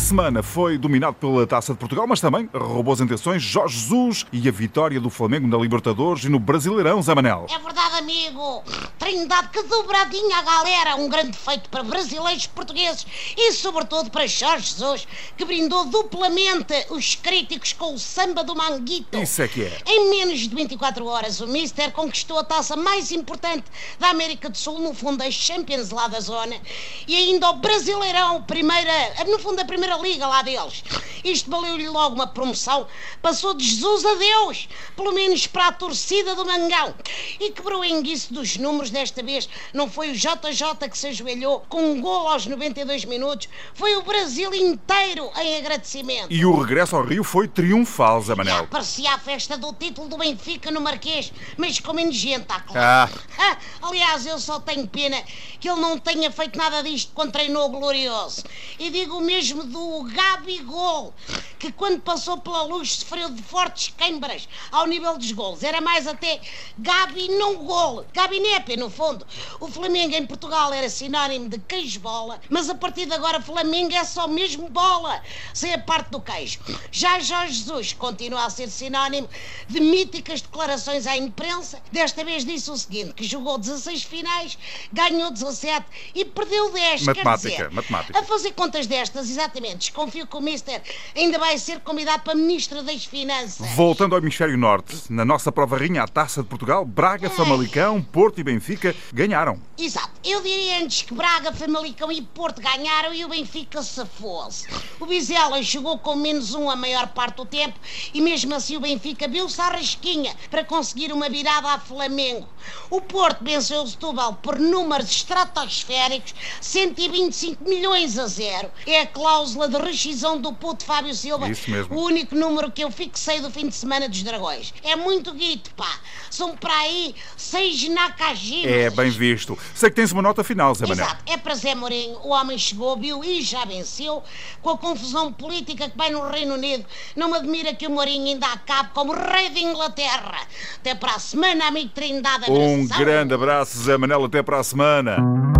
semana foi dominado pela Taça de Portugal, mas também roubou as intenções Jorge Jesus e a vitória do Flamengo na Libertadores e no Brasileirão, Zé Manel. É verdade, amigo. Trindade que dobradinha a galera. Um grande feito para brasileiros portugueses e, sobretudo, para Jorge Jesus, que brindou duplamente os críticos com o samba do Manguito. Isso é que é. Em menos de 24 horas, o Mister conquistou a taça mais importante da América do Sul, no fundo, a Champions lá da zona, e ainda o Brasileirão, primeira, no fundo, a primeira liga lá deles. Isto valeu-lhe logo uma promoção. Passou de Jesus a Deus, pelo menos para a torcida do Mangão. E quebrou o enguiço dos números desta vez. Não foi o JJ que se ajoelhou com um gol aos 92 minutos, foi o Brasil inteiro em agradecimento. E o regresso ao Rio foi triunfal, Zé Manel. Parecia a festa do título do Benfica no Marquês, mas com menos gente, tá claro. Ah. Ah, aliás, eu só tenho pena que ele não tenha feito nada disto quando treinou o Glorioso. E digo o mesmo do Gabigol, que quando passou pela luz sofreu de fortes queimbras ao nível dos gols. Era mais até Gabi não gol, Gabinépia, no fundo. O Flamengo em Portugal era sinónimo de queijo-bola, mas a partir de agora Flamengo é só mesmo bola, sem a parte do queijo. Já Jorge Jesus continua a ser sinónimo de míticas declarações à imprensa. Desta vez disse o seguinte, que jogou 16 finais, ganhou 17 e perdeu 10. Matemática, dizer, matemática. A fazer contas destas, exatamente, desconfio que o Mister ainda vai ser convidado para Ministro das Finanças. Voltando ao Hemisfério Norte, na nossa prova rainha à Taça de Portugal, Braga, Famalicão, Porto e Benfica ganharam. Exato. Eu diria antes que Braga, Famalicão e Porto ganharam e o Benfica se fosse. O Vizela jogou com menos um a maior parte do tempo e mesmo assim o Benfica viu-se à rasquinha para conseguir uma virada a Flamengo. O Porto venceu o Setúbal por números estratosféricos, 125 milhões a zero. É a cláusula de rescisão do puto Fábio Silva. Isso mesmo. O único número que eu fixei do fim de semana dos Dragões. É muito guito, pá. São para aí seis Nakajimas. É bem visto. Sei que tens uma nota final, Zé Manel. Exato, é para Zé Mourinho. O homem chegou, viu e já venceu. Com a confusão política que vai no Reino Unido, não me admira que o Mourinho ainda acabe como rei de Inglaterra. Até para a semana, amigo Trindade. Um abração. grande abraço, Zé Manel. Até para a semana.